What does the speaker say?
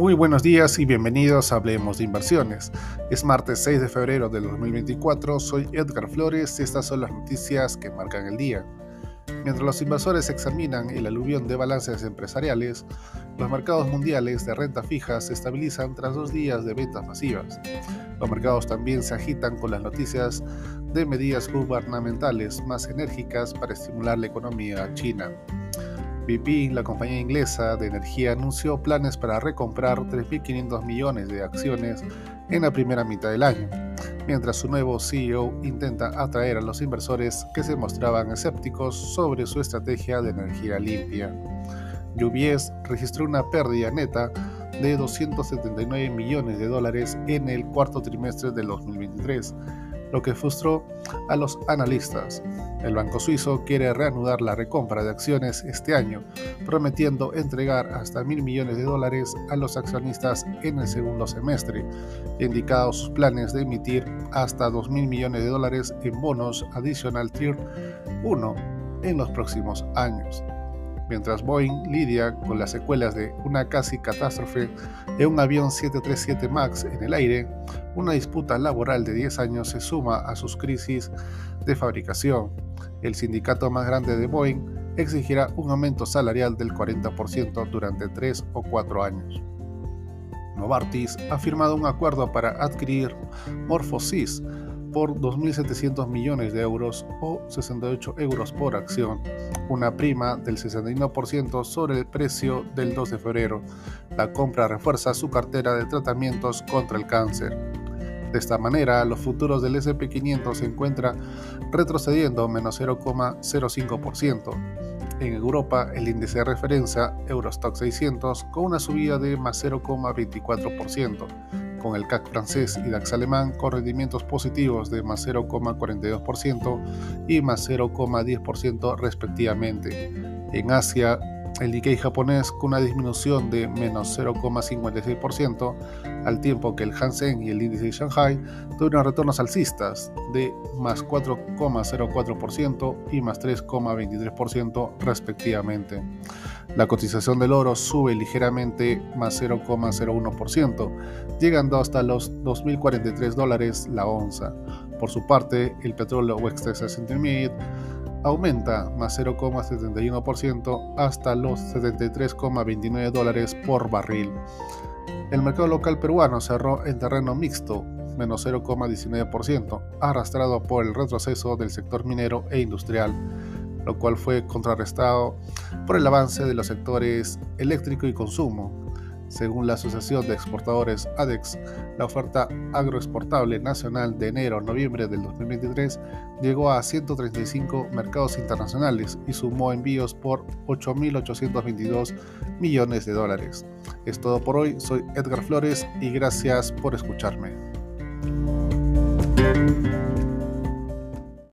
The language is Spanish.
Muy buenos días y bienvenidos a Hablemos de Inversiones. Es martes 6 de febrero del 2024, soy Edgar Flores y estas son las noticias que marcan el día. Mientras los inversores examinan el aluvión de balances empresariales, los mercados mundiales de renta fija se estabilizan tras dos días de ventas masivas. Los mercados también se agitan con las noticias de medidas gubernamentales más enérgicas para estimular la economía china. BP, la compañía inglesa de energía, anunció planes para recomprar 3.500 millones de acciones en la primera mitad del año, mientras su nuevo CEO intenta atraer a los inversores que se mostraban escépticos sobre su estrategia de energía limpia. UBS registró una pérdida neta de 279 millones de dólares en el cuarto trimestre del 2023, lo que frustró a los analistas. El banco suizo quiere reanudar la recompra de acciones este año, prometiendo entregar hasta mil millones de dólares a los accionistas en el segundo semestre, indicado sus planes de emitir hasta 2 mil millones de dólares en bonos adicional Tier 1 en los próximos años mientras Boeing lidia con las secuelas de una casi catástrofe en un avión 737 MAX en el aire, una disputa laboral de 10 años se suma a sus crisis de fabricación. El sindicato más grande de Boeing exigirá un aumento salarial del 40% durante 3 o 4 años. Novartis ha firmado un acuerdo para adquirir Morphosis, por 2.700 millones de euros o 68 euros por acción, una prima del 61% sobre el precio del 2 de febrero. La compra refuerza su cartera de tratamientos contra el cáncer. De esta manera, los futuros del SP500 se encuentran retrocediendo menos 0,05%. En Europa, el índice de referencia Eurostock 600 con una subida de más 0,24% con el CAC francés y DAX alemán con rendimientos positivos de más 0,42% y más 0,10% respectivamente. En Asia, el Nikkei japonés con una disminución de menos 0,56%, al tiempo que el Hansen y el índice de Shanghai tuvieron retornos alcistas de más 4,04% y más 3,23% respectivamente. La cotización del oro sube ligeramente más 0,01%, llegando hasta los 2.043 dólares la onza. Por su parte, el petróleo West Texas Intermediate aumenta más 0,71% hasta los 73,29 dólares por barril. El mercado local peruano cerró en terreno mixto, menos 0,19%, arrastrado por el retroceso del sector minero e industrial lo cual fue contrarrestado por el avance de los sectores eléctrico y consumo. Según la Asociación de Exportadores ADEX, la oferta agroexportable nacional de enero a noviembre del 2023 llegó a 135 mercados internacionales y sumó envíos por 8.822 millones de dólares. Es todo por hoy, soy Edgar Flores y gracias por escucharme.